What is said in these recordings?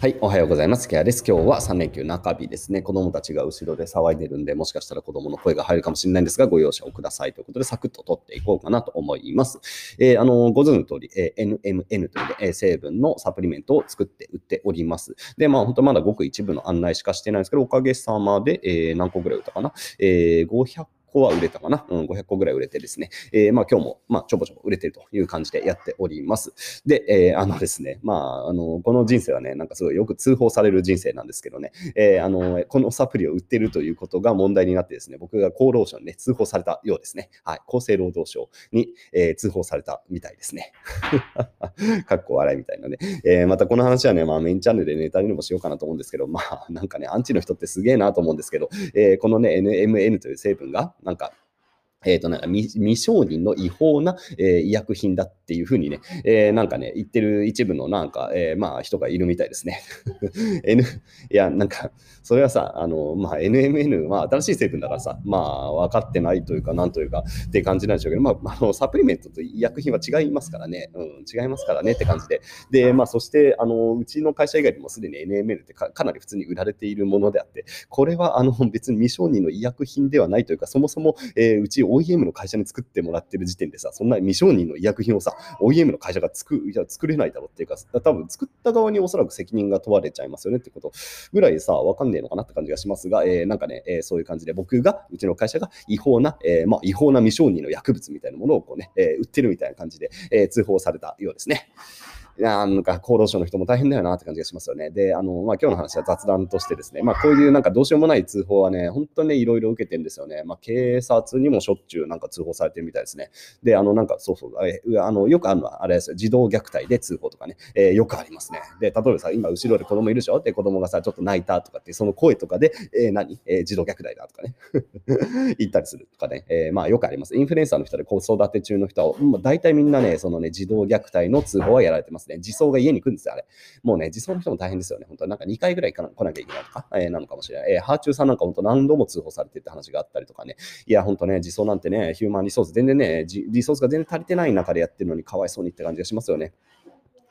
はい、おはようございます。ケアです。今日は3連休中日ですね。子供たちが後ろで騒いでるんで、もしかしたら子供の声が入るかもしれないんですが、ご容赦をくださいということで、サクッと取っていこうかなと思います。えー、あの、ご存知の通り、えー、NMN という、えー、成分のサプリメントを作って売っております。で、まあ、本当まだごく一部の案内しかしてないんですけど、おかげさまで、えー、何個ぐらい売ったかな？えー、500個は売れたかな。うん、500個ぐらい売れてですね、えー、まあ今日も、まあちょぼちょぼ売れてるという感じでやっております。で、えー、あのですね、まあ、あの、この人生はね、なんかすごいよく通報される人生なんですけどね、えー、あの、このサプリを売ってるということが問題になってですね、僕が厚労省にね、通報されたようですね。はい、厚生労働省に、えー、通報されたみたいですね。かっこ笑いみたいなね。えー、またこの話はね、まあメインチャンネルでネタにもしようかなと思うんですけど、まあなんかね、アンチの人ってすげえなと思うんですけど、えー、このね、NMN という成分が、なんか、えっ、ー、と、なんか未、未承認の違法な、えー、医薬品だっていうふうにね、えー、なんかね、言ってる一部のなんか、えー、まあ、人がいるみたいですね。N、いや、なんか、それはさ、あの、まあ、NMN は新しい成分だからさ、まあ、分かってないというか、なんというか、って感じなんでしょうけど、まあ、あの、サプリメントと医薬品は違いますからね、うん、違いますからねって感じで。で、まあ、そして、あの、うちの会社以外でもすでに NMN ってかなり普通に売られているものであって、これは、あの、別に未承認の医薬品ではないというか、そもそも、えー、うち OEM の会社に作ってもらってる時点でさ、そんな未承認の医薬品をさ、OEM の会社が作いや作れないだろうっていうか、多分作った側におそらく責任が問われちゃいますよねってことぐらいさ、わかんねえのかなって感じがしますが、えー、なんかね、えー、そういう感じで僕が、うちの会社が違法な、えー、まあ、違法な未承認の薬物みたいなものをこうね、え売ってるみたいな感じで、え通報されたようですね。なんか厚労省の人も大変だよなって感じがしますよね。で、あの、まあ、今日の話は雑談としてですね、まあ、こういうなんかどうしようもない通報はね、本当にね、いろいろ受けてるんですよね。まあ、警察にもしょっちゅうなんか通報されてるみたいですね。で、あの、なんかそうそう、あのよくあるのは、あれですよ、児童虐待で通報とかね、えー、よくありますね。で、例えばさ、今後ろで子供いるでしょ？で、子供がさ、ちょっと泣いたとかって、その声とかで、えー、何、えー、児童虐待だとかね、言ったりするとかね、え、まあよくあります。インフルエンサーの人で子育て中の人は、まあ、大体みんなね、そのね、児童虐待の通報はやられてますね。児相が家に来るんですよ、あれ。もうね、自走の人も大変ですよね。本当なんか2回ぐらい来なきゃいけないとか、えー、なのかもしれない。えー、ハーチューさんなんか本当何度も通報されてって話があったりとかね。いや、本当ね、自走なんてね、ヒューマンリソース、全然ね、リソースが全然足りてない中でやってるのにかわいそうにって感じがしますよね。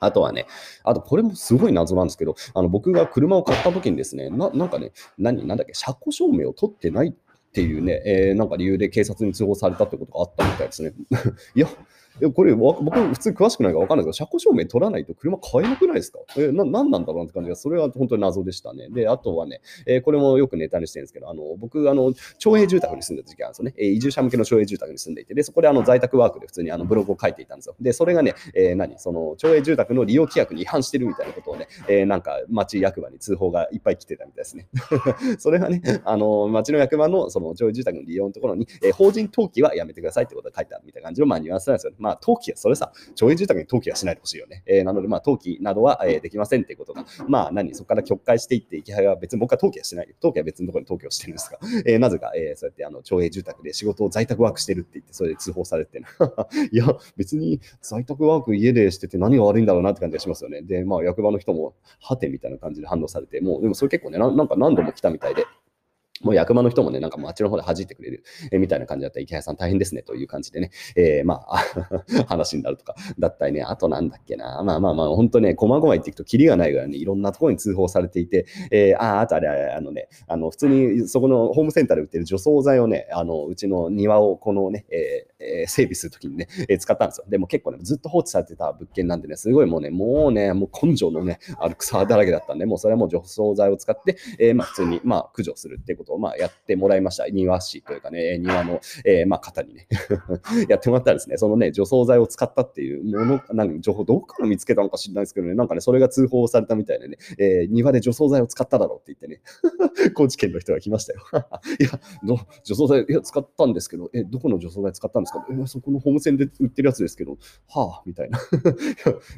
あとはね、あとこれもすごい謎なんですけど、あの僕が車を買った時にですね、ななんかね、何、なんだっけ、車庫証明を取ってないっていうね、えー、なんか理由で警察に通報されたってことがあったみたいですね。いや、やこれ、僕、普通詳しくないから分かんないですけど、車庫証明取らないと車買えなくないですか？えな、なんなんだろうって感じが、それは本当に謎でしたね。で、あとはね、えー、これもよくネタにしてるんですけど、あの僕、あの、町営住宅に住んでた時期あるんですよね。えー、移住者向けの町営住宅に住んでいて、で、そこであの在宅ワークで普通にあのブログを書いていたんですよ。で、それがね、えー、何？その、町営住宅の利用規約に違反してるみたいなことをね、えー、なんか町役場に通報がいっぱい来てたみたいですね。それがね、あの、町の役場のその町営住宅の利用のところに、えー、法人登記はやめてくださいってことが書いてあるみたいな感じの、まあ、ニュアンスなんですよ、ね。まあ、登記はそれさ、町営住宅に登記はしないでほしいよね。えー、なので、まあ、登記などは、えー、できませんっていうことが、まあ、何、そこから曲解していって、池原は別に僕は登記はしない。登記は別のところに登記をしてるんですが、えー、なぜか、えー、そうやってあの町営住宅で仕事を在宅ワークしてるって言って、それで通報されて、いや、別に在宅ワーク家でしてて何が悪いんだろうなって感じがしますよね。で、まあ、役場の人も、はてみたいな感じで反応されて、もう、でもそれ結構ね、なんか何度も来たみたいで、もう役場の人もね、なんか街の方で弾いてくれる、え、みたいな感じだったら、池谷さん大変ですねという感じでね、えー、まあ、話になるとか、だったりね、あとなんだっけな、まあまあまあ、本当ね、細々言っていくと、キリがないぐらいね、いろんなところに通報されていて、えー、あ、ああとあれ、あのね、あの、普通にそこのホームセンターで売ってる除草剤をね、あの、うちの庭をこのね、えーえ、整備するときにね、え、使ったんですよ。でも結構ね、ずっと放置されてた物件なんでね、すごいもうね、もうね、もう根性のね、ある草だらけだったんで、もうそれはもう除草剤を使って、え、まあ普通に、まあ駆除するっていうことを、まあやってもらいました。庭師というかね、庭の、え、まあ方にね やってもらったらですね、そのね、除草剤を使ったっていうもの、なんか情報どこから見つけたのか知らないですけどね、なんかね、それが通報されたみたいでね、え、庭で除草剤を使っただろうって言ってね、高知県の人が来ましたよ。いや、除草剤、いや、使ったんですけど、え、どこの除草剤使ったんですか？え、そこのホームセンで売ってるやつですけど、はあ、みたいな。い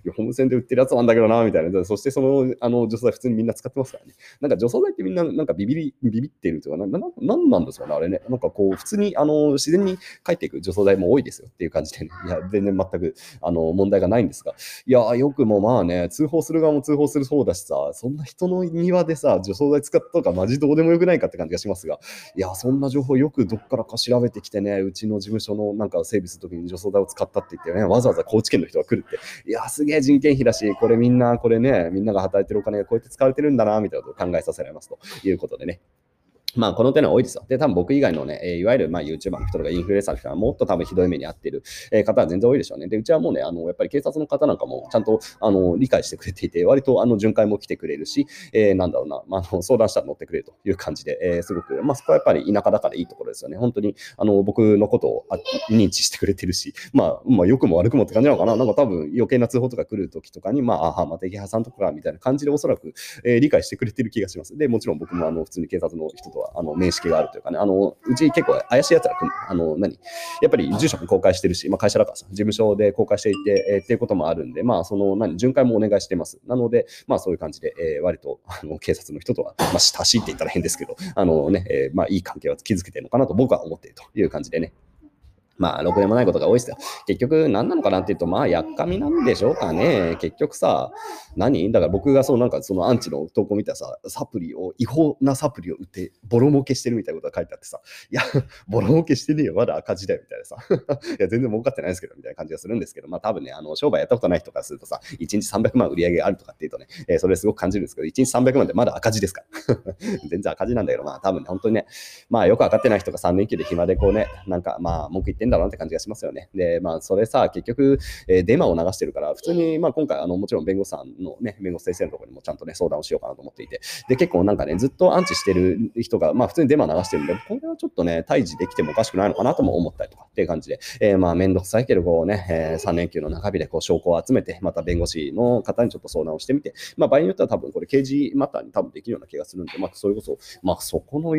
や、ホームセンで売ってるやつなんだけどな、みたいな。そしてその、あの、除草剤普通にみんな使ってますからね。なんか除草剤ってみんな、なんかビビり、ビビってるというか、な、ななんなんですかね、あれね。なんかこう、普通に、あの、自然に帰っていく除草剤も多いですよっていう感じでね。いや、全然全く、あの、問題がないんですが。いや、よくもまあね、通報する側も通報するそうだしさ、そんな人の庭でさ、除草剤使ったとか、マジどうでもよくないかって感じがしますが、いや、そんな情報よくどっからか調べてきてね、うちの事務所のなんか整備するときに除草剤を使ったって言ってね、わざわざ高知県の人が来るって、いや、すげえ人件費だし、これみんな、これね、みんなが働いてるお金がこうやって使われてるんだな、みたいなことを考えさせられますということでね。まあ、この点は多いですよ。で、多分僕以外のね、え、いわゆるまあ YouTuber の人とかインフルエンサーの人はもっと多分ひどい目に遭っている、えー、方は全然多いでしょうね。で、うちはもうね、あの、やっぱり警察の方なんかもちゃんとあの理解してくれていて、割とあの巡回も来てくれるし、えー、なんだろうな、まあ、あの相談したら乗ってくれるという感じで、えー、すごく、まあ、そこはやっぱり田舎だからいいところですよね。本当にあの僕のことを認知してくれてるし、まあ、まあ、良くも悪くもって感じなのかな。なんか多分余計な通報とか来るときとかに、まあ、あまた池原さんとかみたいな感じでおそらく、えー、理解してくれてる気がします。で、もちろん僕もあの普通に警察の人とはあの面識があるというかね、あの、うち結構怪しい奴らあの、何？やっぱり住所も公開してるし、まあ会社だからさ、事務所で公開していて、えー、っていうこともあるんで、まあその、何、巡回もお願いしてます。なので、まあそういう感じで、えー、割と、あの、警察の人とは、まあ親しいって言ったら変ですけど、あのね、えー、まあいい関係は築けてるのかなと僕は思っているという感じでね。まあ、ろくでもないことが多いですよ。結局、何なのかなっていうと、まあ、やっかみなんでしょうかね。結局さ、何？だから僕がそうなんかそのアンチの投稿見たさ、サプリを、違法なサプリを売って、ボロ儲けしてるみたいなことが書いてあってさ、いや、ボロ儲けしてねえよ、まだ赤字だよみたいなさ、いや、全然儲かってないですけど、みたいな感じがするんですけど、まあ多分ね、あの、商売やったことない人からするとさ、1日300万売り上げあるとかっていうとね、えー、それすごく感じるんですけど、1日300万でまだ赤字ですから。全然赤字なんだけど、まあ多分ね、本当にね、まあよく分かってない人が3連休で暇でこうね、なんかまあ文句言ってんだなって感じがしますよね。で、まあ、それさ、結局、え、デマを流してるから、普通に、まあ、今回、あの、もちろん弁護士さんのね、弁護士先生のところにもちゃんとね、相談をしようかなと思っていて、で、結構なんかね、ずっとアンチしてる人が、まあ、普通にデマ流してるんで、これはちょっとね、退治できてもおかしくないのかなとも思ったりとかっていう感じで、えー、まあ、めんどくさいけど、こうね、えー、3連休の中日でこう証拠を集めて、また弁護士の方にちょっと相談をしてみて、まあ、場合によっては多分これ刑事マターに多分できるような気がするんで、まあ、それこそ、まあ、そこの、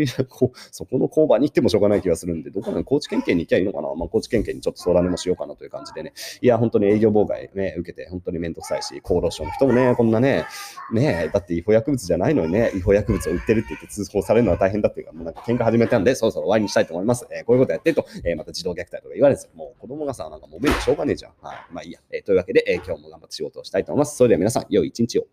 そこの交番に行ってもしょうがない気がするんで、どこかの高知県警に行きゃいいのかな、まあ、高知県警にちょっと相談でもしようかなという感じでね、いや、本当に営業妨害ね、受けて、本当に面倒くさいし、厚労省の人もね、こんなね、ね、だって違法薬物じゃないのにね、違法薬物を売ってるって言って通報されるのは大変だっていうか、もうなんか喧嘩始めたんで、そろそろ終わりにしたいと思います。えー、こういうことやってると、えー、また児童虐待とか言われるんですよ。もう子供がさ、なんかもめるしょうがねえじゃん。はい。まあいいや。えー、というわけで、え、今日も頑張って仕事をしたいと思います。それでは皆さん、良い一日を。